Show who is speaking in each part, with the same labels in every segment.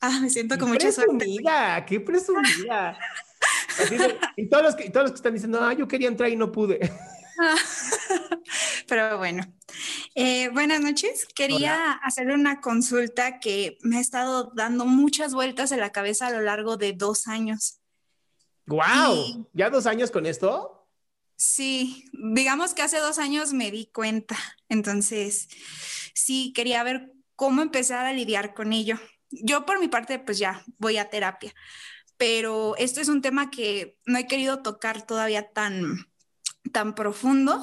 Speaker 1: Ah, me siento con mucha suerte.
Speaker 2: Presumida, qué presumida. De- y, todos los que, y todos los que están diciendo, ah, yo quería entrar y no pude.
Speaker 1: Pero bueno, Eh, buenas noches. Quería hacerle una consulta que me ha estado dando muchas vueltas en la cabeza a lo largo de dos años.
Speaker 2: ¡Wow!
Speaker 1: Y-
Speaker 2: ¿Ya dos años con esto?
Speaker 1: Sí, digamos que hace dos años me di cuenta. Entonces, sí, quería ver cómo empezar a lidiar con ello. Yo por mi parte, pues ya voy a terapia, pero esto es un tema que no he querido tocar todavía tan, tan profundo,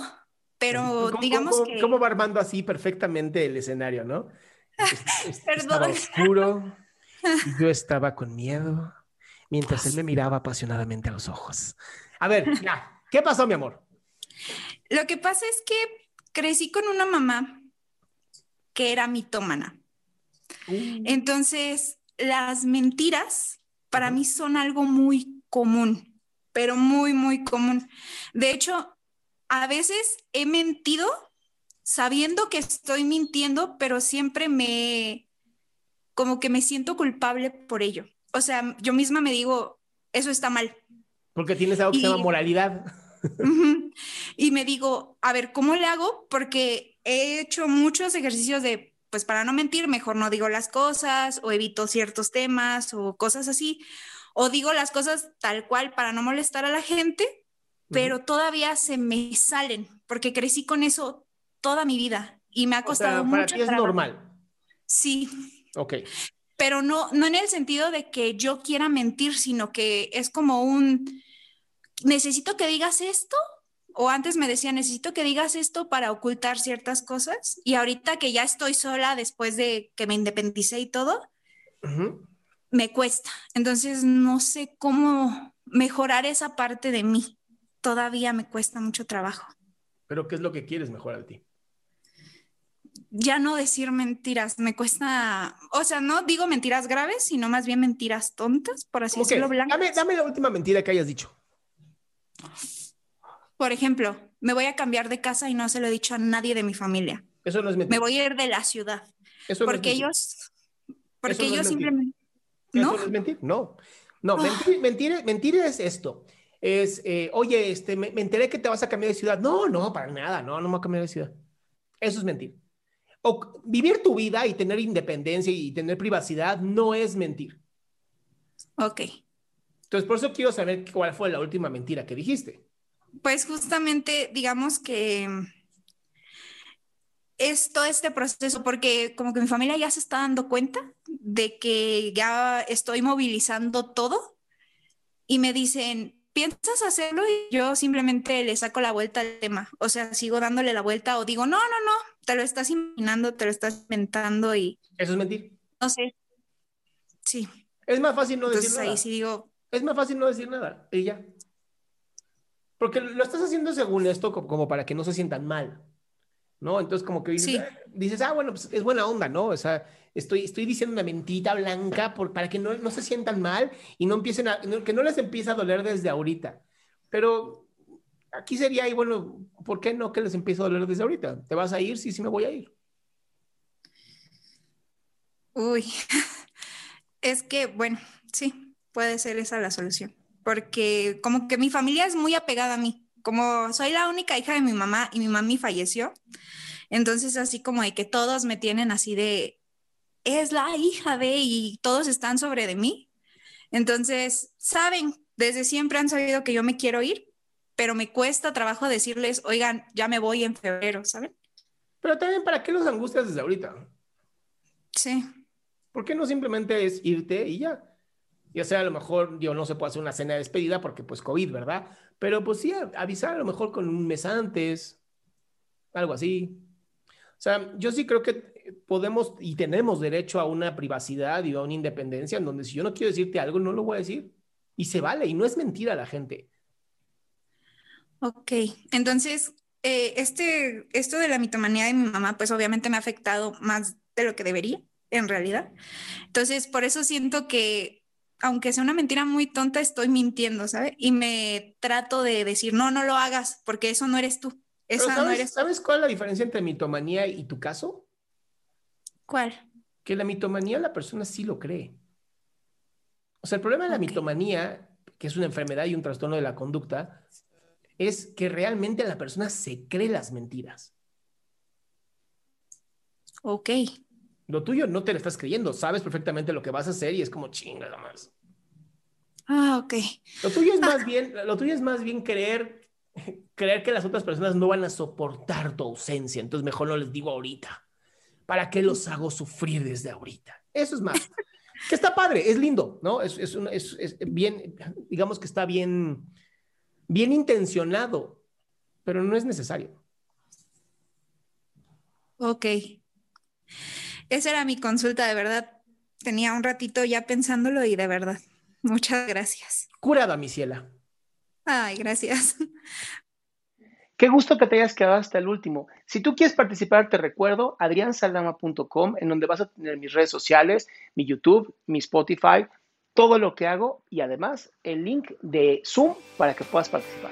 Speaker 1: pero
Speaker 2: ¿Cómo,
Speaker 1: digamos
Speaker 2: cómo-
Speaker 1: que...
Speaker 2: cómo va armando así perfectamente el escenario, no? Es- Estaba
Speaker 1: Perdón.
Speaker 2: oscuro, y yo estaba con miedo, mientras él me miraba apasionadamente a los ojos. A ver, ya, ¿qué pasó, mi amor?
Speaker 1: Lo que pasa es que crecí con una mamá que era mitómana. Entonces, las mentiras para mí son algo muy común, pero muy, muy común. De hecho, a veces he mentido sabiendo que estoy mintiendo, pero siempre me, como que me siento culpable por ello. O sea, yo misma me digo, eso está mal.
Speaker 2: Porque tienes algo que se llama
Speaker 1: Y-
Speaker 2: moralidad.
Speaker 1: Y me digo, a ver, ¿cómo le hago? Porque he hecho muchos ejercicios de, pues para no mentir, mejor no digo las cosas o evito ciertos temas o cosas así, o digo las cosas tal cual para no molestar a la gente, pero todavía se me salen porque crecí con eso toda mi vida y me ha
Speaker 2: O sea,
Speaker 1: costado
Speaker 2: para
Speaker 1: mucho
Speaker 2: ti es
Speaker 1: trabajo.
Speaker 2: normal.
Speaker 1: Sí,
Speaker 2: Ok.
Speaker 1: pero no, no en el sentido de que yo quiera mentir, sino que es como un, necesito que digas esto, o antes me decía, necesito que digas esto para ocultar ciertas cosas, y ahorita que ya estoy sola después de que me independicé y todo, me cuesta. Entonces no sé cómo mejorar esa parte de mí. Todavía me cuesta mucho trabajo.
Speaker 2: Pero ¿qué es lo que quieres mejorar de ti?
Speaker 1: Ya no decir mentiras, me cuesta, o sea, no digo mentiras graves, sino más bien mentiras tontas, por así decirlo.
Speaker 2: Dame, dame la última mentira que hayas dicho.
Speaker 1: Por ejemplo, me voy a cambiar de casa y no se lo he dicho a nadie de mi familia.
Speaker 2: Eso no es
Speaker 1: Me
Speaker 2: mentira.
Speaker 1: voy a ir de la ciudad.
Speaker 2: Eso no es
Speaker 1: porque ellos, porque
Speaker 2: no es
Speaker 1: ellos
Speaker 2: mentir.
Speaker 1: simplemente,
Speaker 2: Eso
Speaker 1: ¿no?
Speaker 2: no es mentir, no. No,
Speaker 1: Ah.
Speaker 2: mentir, mentir, mentir es esto. Es, eh, oye, este, me, me enteré que te vas a cambiar de ciudad. No, no, para nada, no, no me voy a cambiar de ciudad. Eso es mentir. O vivir tu vida y tener independencia y tener privacidad no es mentir.
Speaker 1: Ok.
Speaker 2: Entonces, por eso quiero saber cuál fue la última mentira que dijiste.
Speaker 1: Pues justamente, digamos que es todo este proceso, porque como que mi familia ya se está dando cuenta de que ya estoy movilizando todo y me dicen, ¿piensas hacerlo? Y yo simplemente le saco la vuelta al tema. O sea, sigo dándole la vuelta o digo, no, no, no, te lo estás imaginando, te lo estás inventando y...
Speaker 2: Eso es mentir.
Speaker 1: No sé. Sí.
Speaker 2: Es más fácil no
Speaker 1: Entonces
Speaker 2: decir nada.
Speaker 1: ahí sí digo,
Speaker 2: Es más fácil no decir nada y ya. Porque lo estás haciendo según esto co- como para que no se sientan mal, ¿no? Entonces como que dices,
Speaker 1: Sí.
Speaker 2: ah, dices, ah, bueno, pues es buena onda, ¿no? O sea, estoy, estoy diciendo una mentirita blanca por, para que no, no se sientan mal y no empiecen a, que no les empiece a doler desde ahorita. Pero aquí sería, y bueno, ¿por qué no que les empiece a doler desde ahorita? ¿Te vas a ir? Sí, sí me voy a ir.
Speaker 1: uy, es que, bueno, sí, puede ser esa la solución. Porque como que mi familia es muy apegada a mí. Como soy la única hija de mi mamá y mi mami falleció, entonces así como de que todos me tienen así de, es la hija de, y todos están sobre de mí. Entonces, saben, desde siempre han sabido que yo me quiero ir, pero me cuesta trabajo decirles, oigan, ya me voy en febrero, ¿saben?
Speaker 2: Pero también, ¿para qué los angustias desde ahorita?
Speaker 1: Sí,
Speaker 2: ¿Por qué no simplemente es irte y ya? Ya sea a lo mejor, yo no se puede hacer una cena de despedida porque pues COVID, ¿verdad? Pero pues sí, avisar a lo mejor con un mes antes, algo así. O sea, yo sí creo que podemos y tenemos derecho a una privacidad y a una independencia en donde si yo no quiero decirte algo, no lo voy a decir. Y se vale, y no es mentira la gente.
Speaker 1: ok. Entonces, eh, este, esto de la mitomanía de mi mamá, pues obviamente me ha afectado más de lo que debería, en realidad. Entonces, por eso siento que, aunque sea una mentira muy tonta, estoy mintiendo, ¿sabes? Y me trato de decir, no, no lo hagas, porque eso no eres tú. Esa no
Speaker 2: ¿sabes,
Speaker 1: eres tú.
Speaker 2: ¿sabes cuál es la diferencia entre mitomanía y tu caso?
Speaker 1: ¿Cuál?
Speaker 2: que la mitomanía la persona sí lo cree. O sea, el problema de la mitomanía, que es una enfermedad y un trastorno de la conducta, es que realmente la persona se cree las mentiras.
Speaker 1: Ok.
Speaker 2: Lo tuyo no te lo estás creyendo, sabes perfectamente lo que vas a hacer y es como chinga más.
Speaker 1: Ah, ok.
Speaker 2: Lo tuyo es más bien, lo tuyo es más bien creer, creer que las otras personas no van a soportar tu ausencia, entonces mejor no les digo ahorita. ¿Para qué los hago sufrir desde ahorita? Eso es más. Que está padre, es lindo, ¿no? Es, es, un- es- es bien, digamos que está bien, bien intencionado, pero no es necesario.
Speaker 1: Ok. Esa era mi consulta, de verdad. Tenía un ratito ya pensándolo y de verdad. Muchas gracias.
Speaker 2: Curada, mi ciela.
Speaker 1: Ay, gracias.
Speaker 2: Qué gusto que te hayas quedado hasta el último. Si tú quieres participar, te recuerdo adriansaldama.com, en donde vas a tener mis redes sociales, mi YouTube, mi Spotify, todo lo que hago y además el link de Zoom para que puedas participar.